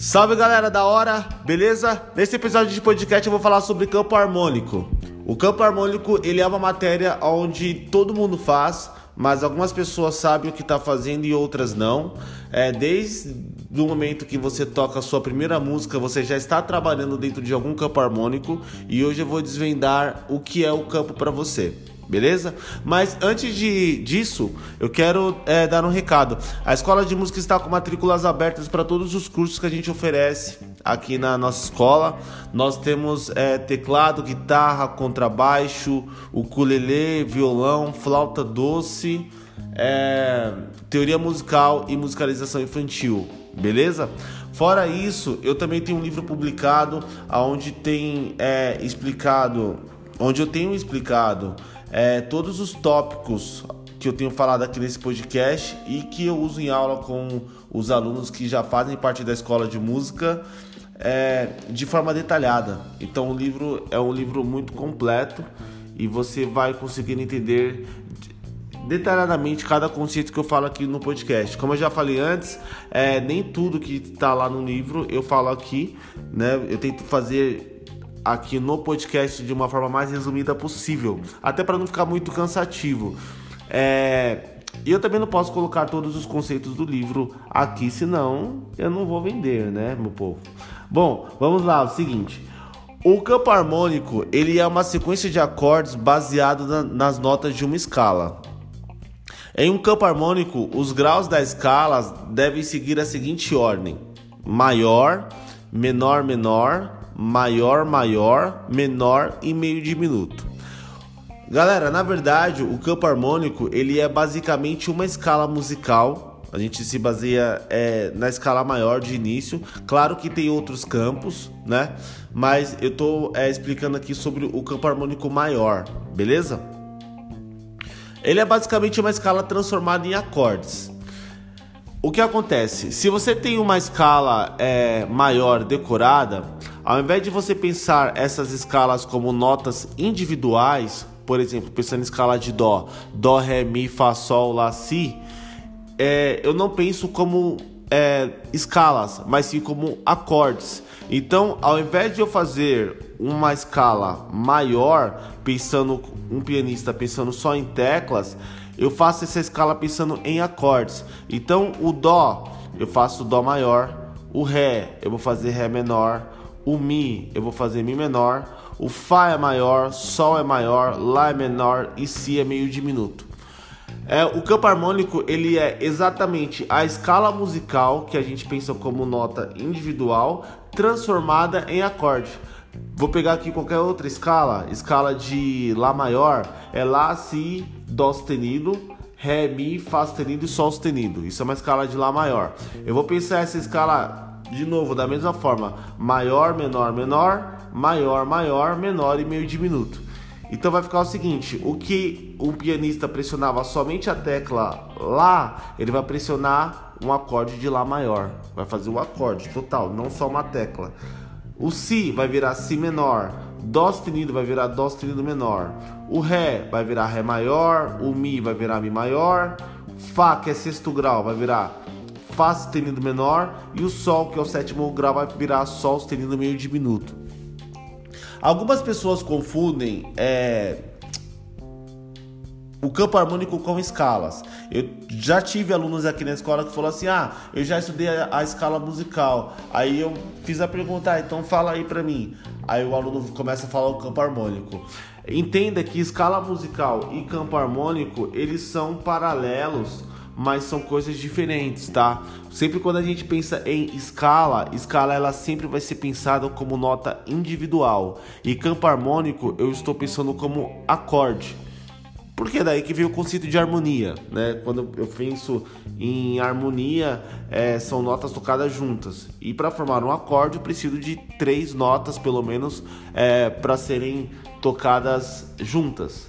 Salve galera da hora, beleza? Nesse episódio de podcast eu vou falar sobre campo harmônico. O campo harmônico ele é uma matéria onde todo mundo faz, mas algumas pessoas sabem o que está fazendo e outras não. É, desde o momento que você toca a sua primeira música, você já está trabalhando dentro de algum campo harmônico e hoje eu vou desvendar o que é o campo para você beleza? Mas antes de, disso, eu quero é, dar um recado. A Escola de Música está com matrículas abertas para todos os cursos que a gente oferece aqui na nossa escola. Nós temos é, teclado, guitarra, contrabaixo, ukulele, violão, flauta doce, é, teoria musical e musicalização infantil, beleza? Fora isso, eu também tenho um livro publicado onde tem é, explicado, onde eu tenho explicado é, todos os tópicos que eu tenho falado aqui nesse podcast e que eu uso em aula com os alunos que já fazem parte da escola de música é, de forma detalhada. Então o livro é um livro muito completo e você vai conseguir entender detalhadamente cada conceito que eu falo aqui no podcast. Como eu já falei antes, é, nem tudo que está lá no livro eu falo aqui, né? Eu tento fazer aqui no podcast de uma forma mais resumida possível, até para não ficar muito cansativo. É, e eu também não posso colocar todos os conceitos do livro aqui, senão eu não vou vender, né, meu povo? Bom, vamos lá, o seguinte. O campo harmônico, ele é uma sequência de acordes baseado na, nas notas de uma escala. Em um campo harmônico, os graus da escala devem seguir a seguinte ordem: maior, menor, menor, maior, maior, menor e meio diminuto. Galera, na verdade, o campo harmônico ele é basicamente uma escala musical. A gente se baseia é, na escala maior de início. Claro que tem outros campos, né? Mas eu tô é, explicando aqui sobre o campo harmônico maior, beleza? Ele é basicamente uma escala transformada em acordes. O que acontece? Se você tem uma escala é, maior decorada, ao invés de você pensar essas escalas como notas individuais, por exemplo, pensando em escala de Dó, Dó, Ré, Mi, Fá, Sol, Lá, Si, é, eu não penso como é, escalas, mas sim como acordes. Então, ao invés de eu fazer uma escala maior, pensando um pianista pensando só em teclas, eu faço essa escala pensando em acordes. Então, o Dó, eu faço Dó maior, o Ré, eu vou fazer Ré menor, o Mi eu vou fazer Mi menor, o Fá é maior, Sol é maior, Lá é menor e Si é meio diminuto. É, o campo harmônico ele é exatamente a escala musical que a gente pensa como nota individual transformada em acorde. Vou pegar aqui qualquer outra escala, escala de Lá maior, é Lá, Si, Dó sustenido, Ré, Mi, Fá sustenido e Sol sustenido. Isso é uma escala de Lá maior. Eu vou pensar essa escala de novo, da mesma forma, maior, menor, menor, maior, maior, menor e meio diminuto. Então vai ficar o seguinte: o que um pianista pressionava somente a tecla Lá, ele vai pressionar um acorde de Lá maior, vai fazer o acorde total, não só uma tecla. O Si vai virar Si menor, Dó sustenido vai virar Dó sustenido menor, o Ré vai virar Ré maior, o Mi vai virar Mi maior, Fá, que é sexto grau, vai virar Fá sustenido menor e o Sol, que é o sétimo grau, vai virar Sol sustenido meio diminuto. Algumas pessoas confundem é, o campo harmônico com escalas. Eu já tive alunos aqui na escola que falaram assim: ah, eu já estudei a, a escala musical. Aí eu fiz a pergunta, ah, então fala aí pra mim. Aí o aluno começa a falar o campo harmônico. Entenda que escala musical e campo harmônico eles são paralelos mas são coisas diferentes, tá? Sempre quando a gente pensa em escala, escala ela sempre vai ser pensada como nota individual e campo harmônico eu estou pensando como acorde. Porque é daí que veio o conceito de harmonia, né? Quando eu penso em harmonia, é, são notas tocadas juntas. E para formar um acorde, eu preciso de três notas, pelo menos, é, para serem tocadas juntas.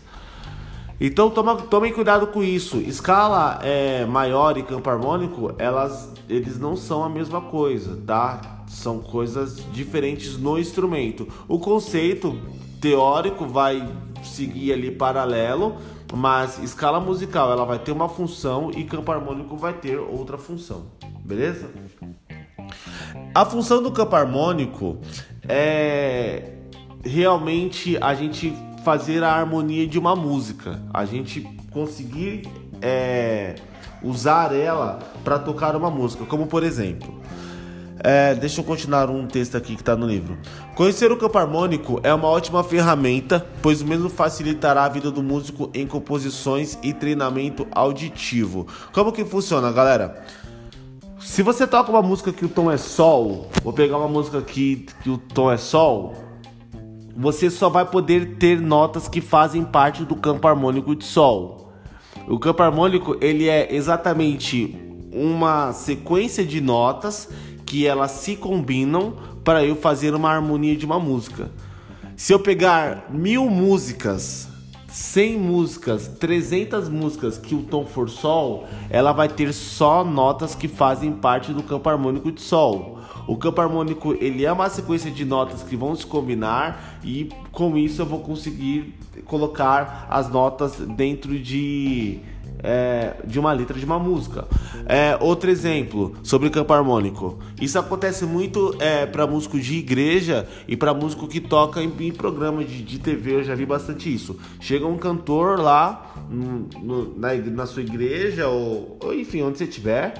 Então toma, tomem cuidado com isso. Escala é, maior e campo harmônico, elas, eles não são a mesma coisa, tá? São coisas diferentes no instrumento. O conceito teórico vai seguir ali paralelo, mas escala musical ela vai ter uma função e campo harmônico vai ter outra função, beleza? A função do campo harmônico é realmente a gente fazer a harmonia de uma música, a gente conseguir é, usar ela para tocar uma música, como por exemplo. É, deixa eu continuar um texto aqui que está no livro. Conhecer o campo harmônico é uma ótima ferramenta, pois mesmo facilitará a vida do músico em composições e treinamento auditivo. Como que funciona, galera? Se você toca uma música que o tom é sol, vou pegar uma música aqui que o tom é sol, você só vai poder ter notas que fazem parte do campo harmônico de sol. O campo harmônico ele é exatamente uma sequência de notas que elas se combinam para eu fazer uma harmonia de uma música. Se eu pegar mil músicas 100 músicas, 300 músicas que o tom for sol, ela vai ter só notas que fazem parte do campo harmônico de sol. O campo harmônico ele é uma sequência de notas que vão se combinar e com isso eu vou conseguir colocar as notas dentro de é, de uma letra de uma música. É, outro exemplo sobre campo harmônico. Isso acontece muito é, para músico de igreja e para músico que toca em, em programa de, de, TV. Eu já vi bastante isso. Chega um cantor lá no, na, na, sua igreja ou, ou, enfim, onde você estiver.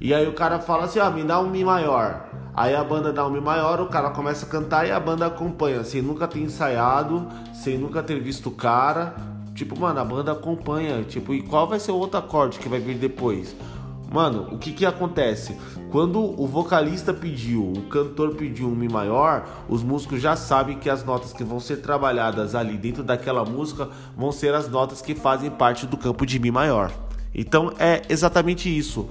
E aí o cara fala assim, ah, me dá um Mi maior. Aí a banda dá um Mi maior, o cara começa a cantar e a banda acompanha, sem nunca ter ensaiado, sem nunca ter visto o cara, Tipo, mano, a banda acompanha. Tipo, e qual vai ser o outro acorde que vai vir depois? Mano, o que que acontece? Quando o vocalista pediu, o cantor pediu um Mi maior, os músicos já sabem que as notas que vão ser trabalhadas ali dentro daquela música vão ser as notas que fazem parte do campo de Mi maior. Então é exatamente isso.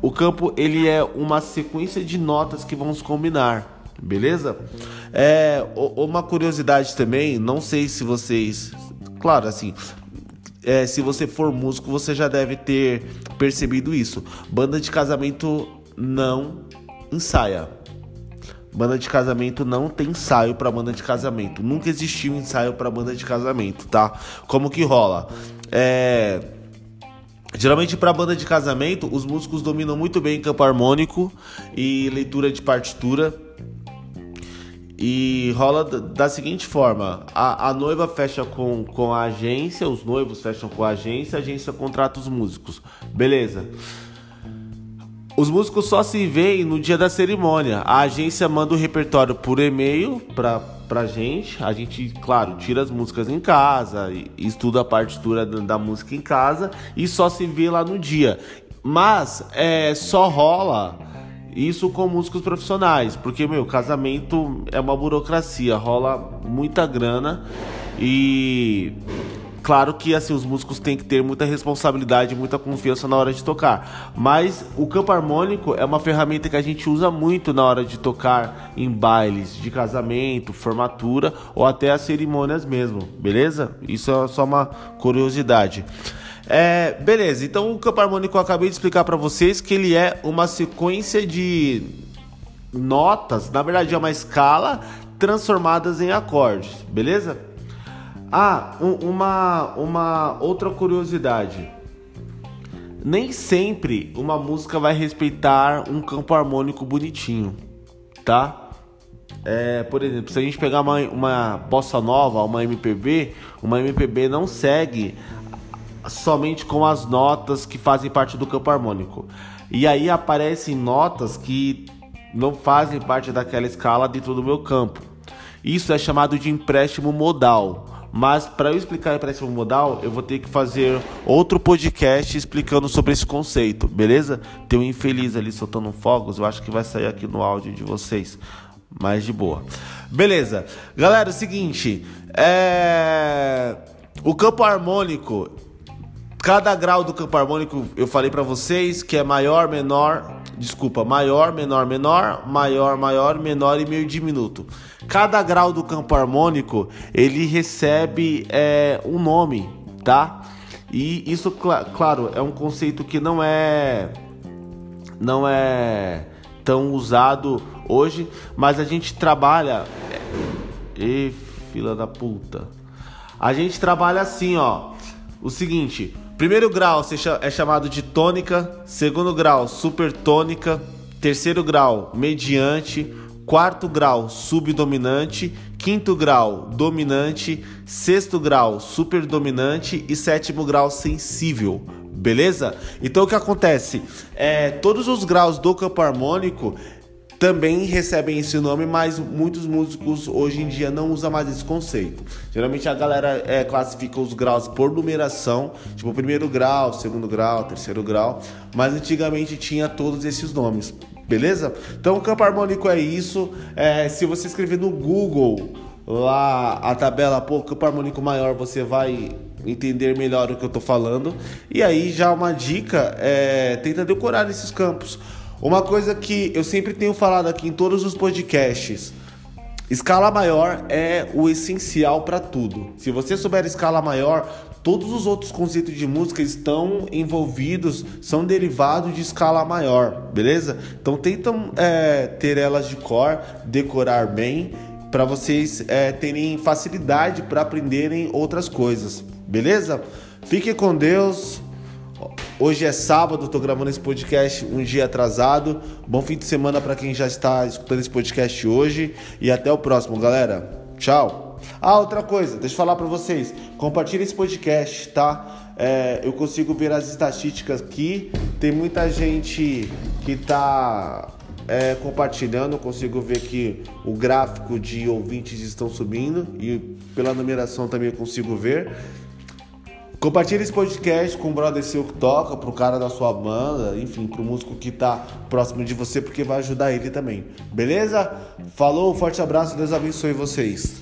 O campo ele é uma sequência de notas que vão se combinar, beleza? É uma curiosidade também, não sei se vocês Claro, assim, é, se você for músico, você já deve ter percebido isso. Banda de casamento não ensaia. Banda de casamento não tem ensaio para banda de casamento. Nunca existiu ensaio para banda de casamento, tá? Como que rola? É... Geralmente para banda de casamento, os músicos dominam muito bem campo harmônico e leitura de partitura e rola da seguinte forma: a, a, noiva fecha com, com a agência, os noivos fecham com a agência, a agência contrata os músicos. Beleza. Os músicos só se veem no dia da cerimônia. A agência manda o repertório por e-mail pra, pra gente. A gente, claro, tira as músicas em casa, estuda a partitura da música em casa e só se vê lá no dia. Mas é, só rola isso com músicos profissionais, porque meu, casamento é uma burocracia, rola muita grana e claro que assim os músicos têm que ter muita responsabilidade, muita confiança na hora de tocar. Mas o campo harmônico é uma ferramenta que a gente usa muito na hora de tocar em bailes de casamento, formatura ou até as cerimônias mesmo, beleza? Isso é só uma curiosidade. É, beleza, então o campo harmônico eu acabei de explicar para vocês que ele é uma sequência de notas, na verdade é uma escala transformadas em acordes, beleza? Ah, um, uma, uma outra curiosidade. Nem sempre uma música vai respeitar um campo harmônico bonitinho, tá? É, por exemplo, se a gente pegar uma, uma bossa nova, uma MPB, uma MPB não segue somente com as notas que fazem parte do campo harmônico. E aí aparecem notas que não fazem parte daquela escala dentro do meu campo. Isso é chamado de empréstimo modal. Mas para eu explicar empréstimo modal, eu vou ter que fazer outro podcast explicando sobre esse conceito, beleza? Tem um infeliz ali soltando fogos, eu acho que vai sair aqui no áudio de vocês. Mas de boa. Beleza. Galera, é o seguinte, é... o campo harmônico Cada grau do campo harmônico eu falei para vocês que é maior, menor, desculpa, maior, menor, menor, maior, maior, menor e meio diminuto. Cada grau do campo harmônico ele recebe é, um nome, tá? E isso, cl claro, é um conceito que não é não é tão usado hoje, mas a gente trabalha. E fila da puta. A gente trabalha assim, ó. O seguinte, Primeiro grau é chamado de tônica, segundo grau supertônica, terceiro grau mediante, quarto grau subdominante, quinto grau dominante, sexto grau superdominante e sétimo grau sensível. Beleza? Então o que acontece? É, todos os graus do campo harmônico também recebem esse nome, mas muitos músicos hoje em dia não usam mais esse conceito. Geralmente a galera é, classifica os graus por numeração, tipo primeiro grau, segundo grau, terceiro grau, mas antigamente tinha todos esses nomes beleza? Então o campo harmônico é isso. É, se você escrever no Google lá a tabela pô, campo harmônico maior, você vai entender melhor o que eu tô falando. E aí já uma dica é tenta decorar esses campos. Uma coisa que eu sempre tenho falado aqui em todos os podcasts. Escala maior é o essencial para tudo. Se você souber escala maior, todos os outros conceitos de música estão envolvidos, são derivados de escala maior, beleza? Então tentam é, ter elas de cor, decorar bem, para vocês é, terem facilidade para aprenderem outras coisas, beleza? Fique com Deus. Hoje é sábado, estou gravando esse podcast um dia atrasado. Bom fim de semana para quem já está escutando esse podcast hoje e até o próximo, galera. Tchau. Ah, outra coisa, deixa eu falar para vocês. Compartilhe esse podcast, tá? É, eu consigo ver as estatísticas aqui. Tem muita gente que tá é, compartilhando. Eu consigo ver que o gráfico de ouvintes estão subindo e pela numeração também eu consigo ver. Compartilhe esse podcast com o brother seu que toca, pro cara da sua banda, enfim, pro músico que tá próximo de você, porque vai ajudar ele também. Beleza? Falou, forte abraço, Deus abençoe vocês.